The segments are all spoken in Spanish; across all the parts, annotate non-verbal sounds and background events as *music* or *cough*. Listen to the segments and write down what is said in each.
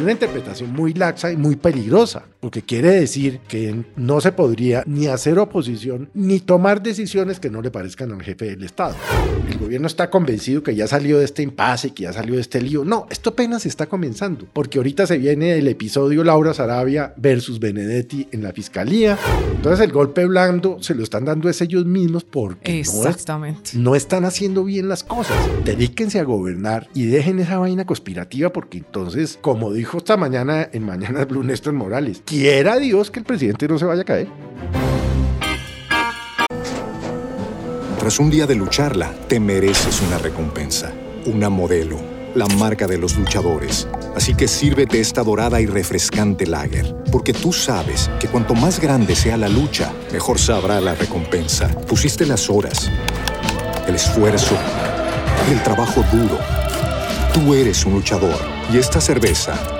Es una interpretación muy laxa y muy peligrosa, porque quiere decir que no se podría ni hacer oposición ni tomar decisiones que no le parezcan al jefe del Estado. El gobierno está convencido que ya salió de este impasse, que ya salió de este lío. No, esto apenas está comenzando, porque ahorita se viene el episodio Laura Sarabia versus Benedetti en la fiscalía. Entonces el golpe blando se lo están dando es ellos mismos porque no Exactamente. no están haciendo bien las cosas. Dedíquense a gobernar y dejen esa vaina conspirativa porque entonces, como dijo esta mañana en Mañana Blue Néstor Morales, quiera Dios que el presidente no se vaya a caer. Tras un día de lucharla, te mereces una recompensa, una modelo, la marca de los luchadores. Así que sírvete esta dorada y refrescante lager, porque tú sabes que cuanto más grande sea la lucha, mejor sabrá la recompensa. Pusiste las horas, el esfuerzo, el trabajo duro. Tú eres un luchador y esta cerveza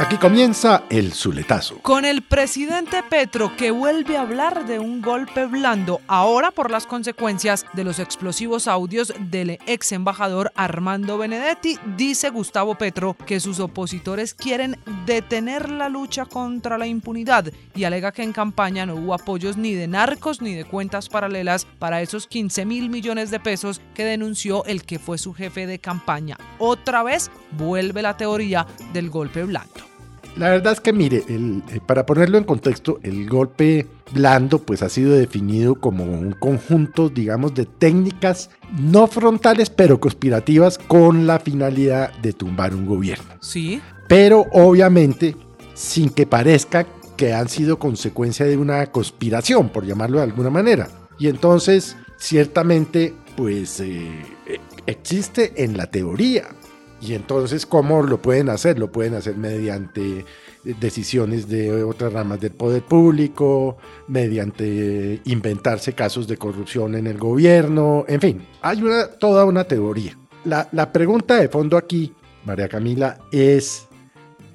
Aquí comienza el Zuletazo. Con el presidente Petro que vuelve a hablar de un golpe blando, ahora por las consecuencias de los explosivos audios del ex embajador Armando Benedetti, dice Gustavo Petro que sus opositores quieren detener la lucha contra la impunidad y alega que en campaña no hubo apoyos ni de narcos ni de cuentas paralelas para esos 15 mil millones de pesos que denunció el que fue su jefe de campaña. Otra vez vuelve la teoría del golpe blando. La verdad es que, mire, el- eh, para ponerlo en contexto, el golpe blando pues ha sido definido como un conjunto, digamos, de técnicas no frontales, pero conspirativas con la finalidad de tumbar un gobierno. ¿Sí? pero obviamente sin que parezca que han sido consecuencia de una conspiración, por llamarlo de alguna manera. Y entonces, ciertamente, pues eh, eh, existe en la teoría. Y entonces, ¿cómo lo pueden hacer? Lo pueden hacer mediante decisiones de otras ramas del poder público, mediante inventarse casos de corrupción en el gobierno, en fin, hay una, toda una teoría. La, la pregunta de fondo aquí, María Camila, es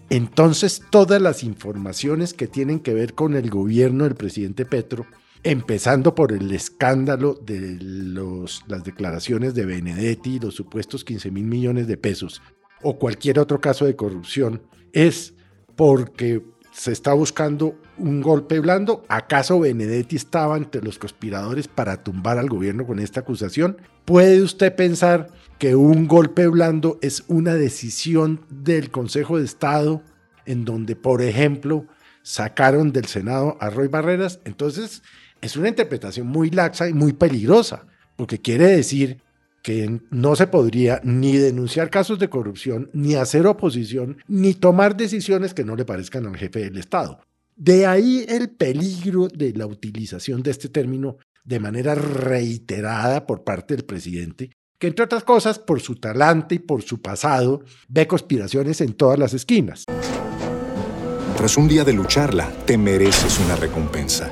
entonces todas las informaciones que tienen que ver con el gobierno del presidente Petro, empezando por el escándalo de las declaraciones de Benedetti, los supuestos 15 mil millones de pesos, o cualquier otro caso de corrupción, es porque se está buscando un golpe blando. ¿Acaso Benedetti estaba entre los conspiradores para tumbar al gobierno con esta acusación? ¿Puede usted pensar que un golpe blando es una decisión del Consejo de Estado en donde, por ejemplo, sacaron del Senado a Roy Barreras? Entonces, es una interpretación muy laxa y muy peligrosa, porque quiere decir que no se podría ni denunciar casos de corrupción, ni hacer oposición, ni tomar decisiones que no le parezcan al jefe del Estado. De ahí el peligro de la utilización de este término de manera reiterada por parte del presidente, que entre otras cosas, por su talante y por su pasado, ve conspiraciones en todas las esquinas. Tras un día de lucharla, te mereces una recompensa,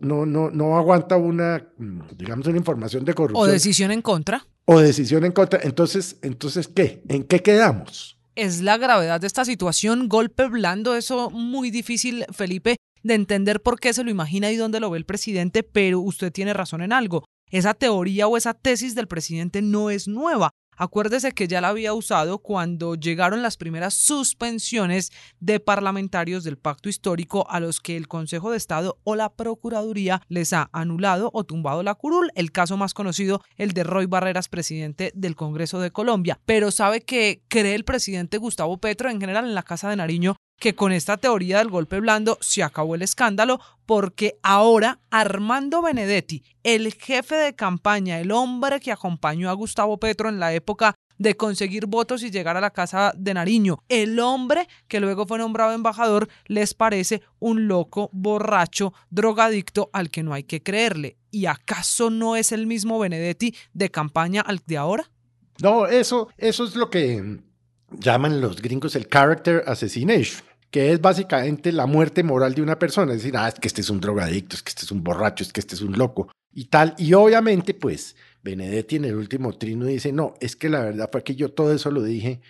no, no, no aguanta una, digamos, una información de corrupción. O decisión en contra. O decisión en contra. Entonces, entonces ¿qué? ¿En qué quedamos? Es la gravedad de esta situación, golpe blando, eso muy difícil, Felipe, de entender por qué se lo imagina y dónde lo ve el presidente, pero usted tiene razón en algo. Esa teoría o esa tesis del presidente no es nueva. Acuérdese que ya la había usado cuando llegaron las primeras suspensiones de parlamentarios del pacto histórico a los que el Consejo de Estado o la Procuraduría les ha anulado o tumbado la curul. El caso más conocido, el de Roy Barreras, presidente del Congreso de Colombia. Pero sabe que cree el presidente Gustavo Petro en general en la Casa de Nariño que con esta teoría del golpe blando se acabó el escándalo porque ahora Armando Benedetti, el jefe de campaña, el hombre que acompañó a Gustavo Petro en la época de conseguir votos y llegar a la casa de Nariño, el hombre que luego fue nombrado embajador, les parece un loco, borracho, drogadicto al que no hay que creerle. ¿Y acaso no es el mismo Benedetti de campaña al de ahora? No, eso, eso es lo que llaman los gringos el character assassination, que es básicamente la muerte moral de una persona. Es decir, ah, es que este es un drogadicto, es que este es un borracho, es que este es un loco y tal. Y obviamente, pues, Benedetti en el último trino dice, no, es que la verdad fue que yo todo eso lo dije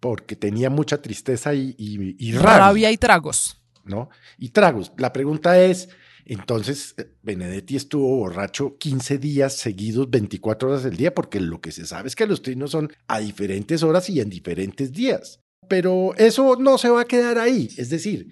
porque tenía mucha tristeza y, y, rabia. y tragos. ¿No? Y tragos. La pregunta es, entonces, eh, Benedetti estuvo borracho 15 días seguidos, 24 horas del día, porque lo que se sabe es que los trinos son a diferentes horas y en diferentes días. Pero eso no se va a quedar ahí. Es decir,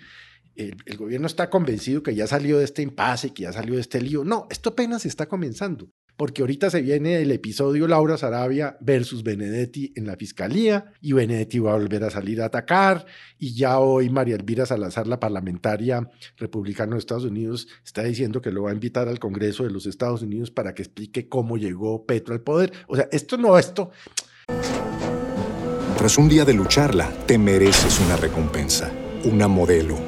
el, el gobierno está convencido que ya salió de este impasse, que ya salió de este lío. No, esto apenas está comenzando porque ahorita se viene el episodio Laura Sarabia versus Benedetti en la fiscalía y Benedetti va a volver a salir a atacar y ya hoy María Elvira Salazar, la parlamentaria republicana de Estados Unidos, está diciendo que lo va a invitar al Congreso de los Estados Unidos para que explique cómo llegó Petro al poder. O sea, esto no, esto... Tras un día de lucharla, te mereces una recompensa, una modelo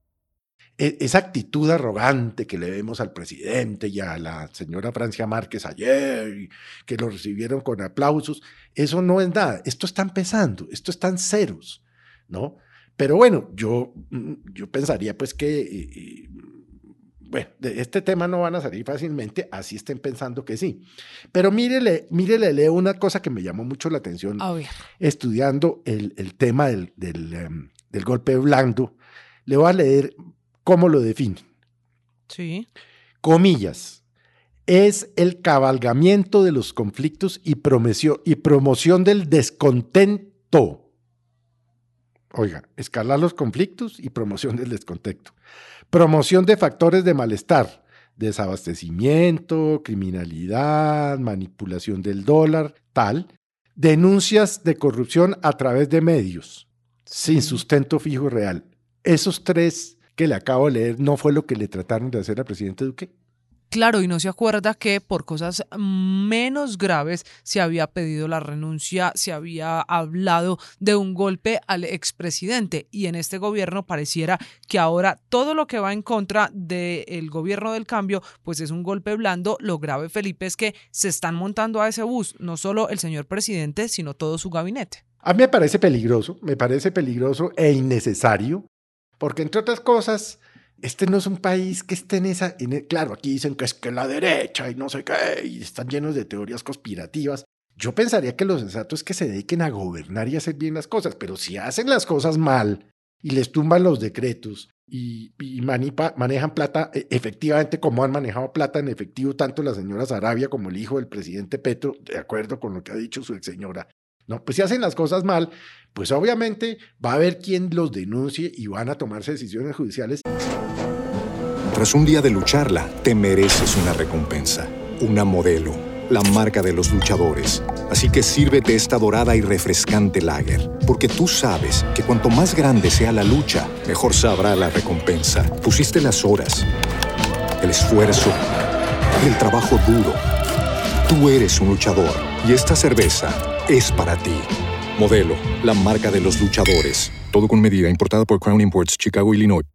E, esa actitud arrogante que le vemos al presidente y a la señora Francia Márquez ayer, que lo recibieron con aplausos, eso no es nada. Esto está empezando, esto están ceros, ¿no? Pero bueno, yo, mm, yo pensaría pues que, bueno, de este tema no van a salir fácilmente, así estén pensando que sí. Pero mírele, mírele, leo una cosa que me llamó mucho la atención estudiando el, el, tema del, del, em, del golpe blando. Le voy a leer ¿Cómo lo define? Sí. Comillas. Es el cabalgamiento de los conflictos y, y promoción del descontento. Oiga, escalar los conflictos y promoción del descontento. Promoción de factores de malestar, desabastecimiento, criminalidad, manipulación del dólar, tal. Denuncias de corrupción a través de medios, sin sustento fijo real. Esos tres que le acabo de leer no fue lo que le trataron de hacer al presidente Duque? Claro, y no se acuerda que por cosas menos graves se había pedido la renuncia, se había hablado de un golpe al expresidente y en este gobierno pareciera que ahora todo lo que va en contra del gobierno del cambio pues es un golpe blando. Lo grave, Felipe, es que se están montando a ese bus no solo el señor presidente, sino todo su gabinete. A mí me parece peligroso, me parece peligroso e innecesario porque entre otras cosas, este no es un país que esté en esa... E, claro, aquí dicen que es que la derecha y no sé qué, y están llenos de teorías conspirativas. Yo pensaría que lo sensato es que se dediquen a gobernar y hacer bien las cosas, pero si hacen las cosas mal y les tumban los decretos y, manejan plata e, efectivamente como han manejado plata en efectivo tanto la señora Sarabia como el hijo del presidente Petro, de acuerdo con lo que ha dicho su ex señora, pues si hacen las cosas mal, pues obviamente va a haber quien los denuncie y van a tomarse decisiones judiciales. Tras un día de lucharla, te mereces una recompensa, una modelo, la marca de los luchadores. Así que sírvete esta dorada y refrescante lager, porque tú sabes que cuanto más grande sea la lucha, mejor sabrá la recompensa. Pusiste las horas, el esfuerzo, el trabajo duro. Tú eres un luchador y esta cerveza es para ti. Modelo, la marca de los luchadores. Todo con medida, importada por Crown Imports, Chicago, Illinois.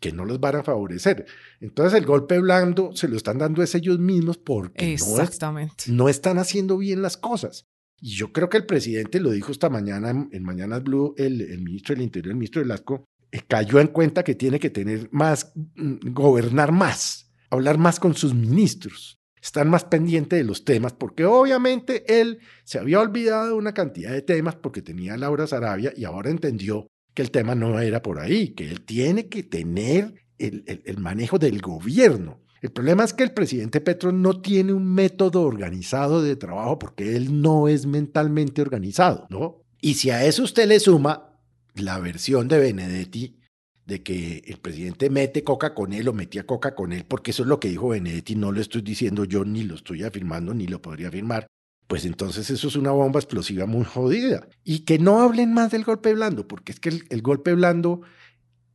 que no los van a favorecer. Entonces el golpe blando se lo están dando es ellos mismos porque no, Exactamente. no están haciendo bien las cosas. Y yo creo que el presidente lo dijo esta mañana en, en Mañanas Blue, el, el ministro del Interior, el ministro Velasco, eh, cayó en cuenta que tiene que tener más, mm, gobernar más, hablar más con sus ministros, estar más pendiente de los temas, porque obviamente él se había olvidado de una cantidad de temas porque tenía a Laura Sarabia y ahora entendió que el tema no era por ahí, que él tiene que tener el, el- el manejo del gobierno. El problema es que el presidente Petro no tiene un método organizado de trabajo porque él no es mentalmente organizado, ¿no? Y si a eso usted le suma la versión de Benedetti de que el presidente mete coca con él o metía coca con él, porque eso es lo que dijo Benedetti, no lo estoy diciendo yo, ni lo estoy afirmando, ni lo podría afirmar, pues entonces eso es una bomba explosiva muy jodida. Y que no hablen más del golpe blando, porque es que el, el golpe blando,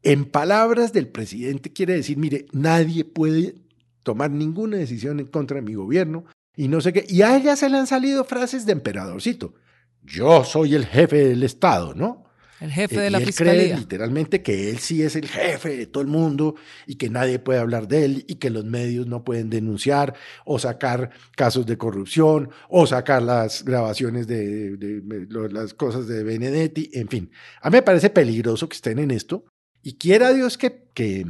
en palabras del presidente, quiere decir, mire, nadie puede tomar ninguna decisión en contra de mi gobierno y no sé qué. Y a ella se le han salido frases de emperadorcito. Yo soy el jefe del Estado, ¿no? El jefe Eh, de y la él fiscalía. cree literalmente que él sí es el jefe de todo el mundo y que nadie puede hablar de él y que los medios no pueden denunciar o sacar casos de corrupción o sacar las grabaciones de, de- de lo- las cosas de Benedetti, en fin. A mí me parece peligroso que estén en esto y quiera Dios que, que,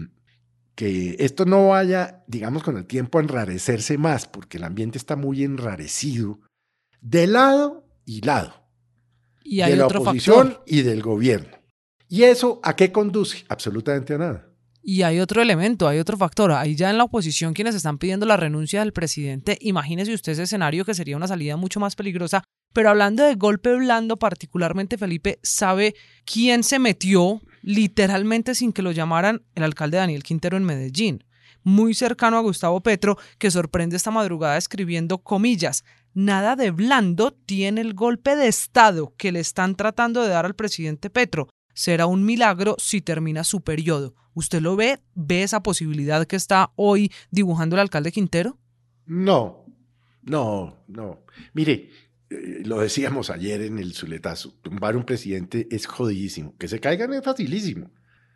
que esto no vaya, digamos, con el tiempo a enrarecerse más porque el ambiente está muy enrarecido de lado y lado Y hay de la otro oposición factor. y del gobierno. ¿Y eso a qué conduce? Absolutamente a nada. Y hay otro elemento, hay otro factor. Ahí ya en la oposición quienes están pidiendo la renuncia del presidente, imagínese usted ese escenario que sería una salida mucho más peligrosa. Pero hablando de golpe blando, particularmente Felipe, ¿sabe quién se metió literalmente sin que lo llamaran el alcalde Daniel Quintero en Medellín? Muy cercano a Gustavo Petro, que sorprende esta madrugada escribiendo comillas. Nada de blando tiene el golpe de Estado que le están tratando de dar al presidente Petro. Será un milagro si termina su periodo. ¿Usted lo ve? ¿Ve esa posibilidad que está hoy dibujando el alcalde Quintero? No, no, no. Mire, eh, lo decíamos ayer en el Zuletazo, tumbar un presidente es jodidísimo. Que se caigan es facilísimo.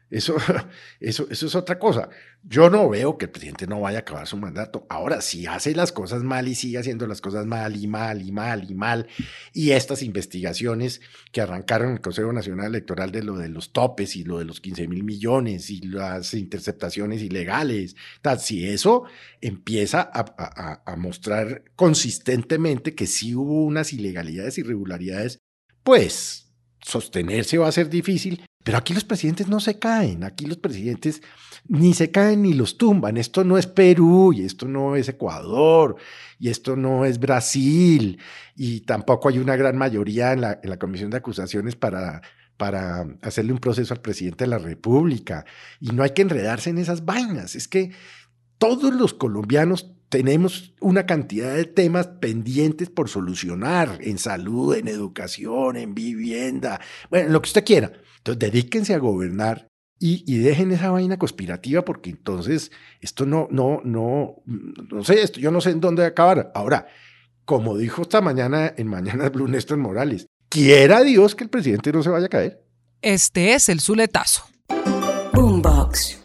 Eso, *laughs* eso, eso es otra cosa. Yo no veo que el presidente no vaya a acabar su mandato. Ahora, si hace las cosas mal y sigue haciendo las cosas mal y mal y mal y mal, y estas investigaciones que arrancaron el Consejo Nacional Electoral de lo de los topes y lo de los 15 mil millones y las interceptaciones ilegales, tal, si eso empieza a, a- a- mostrar consistentemente que sí hubo unas ilegalidades, irregularidades, pues sostenerse va a ser difícil. Pero aquí los presidentes no se caen, aquí los presidentes ni se caen ni los tumban. Esto no es Perú y esto no es Ecuador y esto no es Brasil y tampoco hay una gran mayoría en la, en la comisión de acusaciones para, para hacerle un proceso al presidente de la República. Y no hay que enredarse en esas vainas. Es que todos los colombianos tenemos una cantidad de temas pendientes por solucionar en salud, en educación, en vivienda, bueno, en lo que usted quiera. Entonces, dedíquense a gobernar y, y dejen esa vaina conspirativa porque entonces esto no, no, no, no sé, esto yo no sé en dónde va a acabar. Ahora, como dijo esta mañana en Mañana *laughs* Blue Néstor Morales, quiera Dios que el presidente no se vaya a caer. Este es el Zuletazo. Boombox.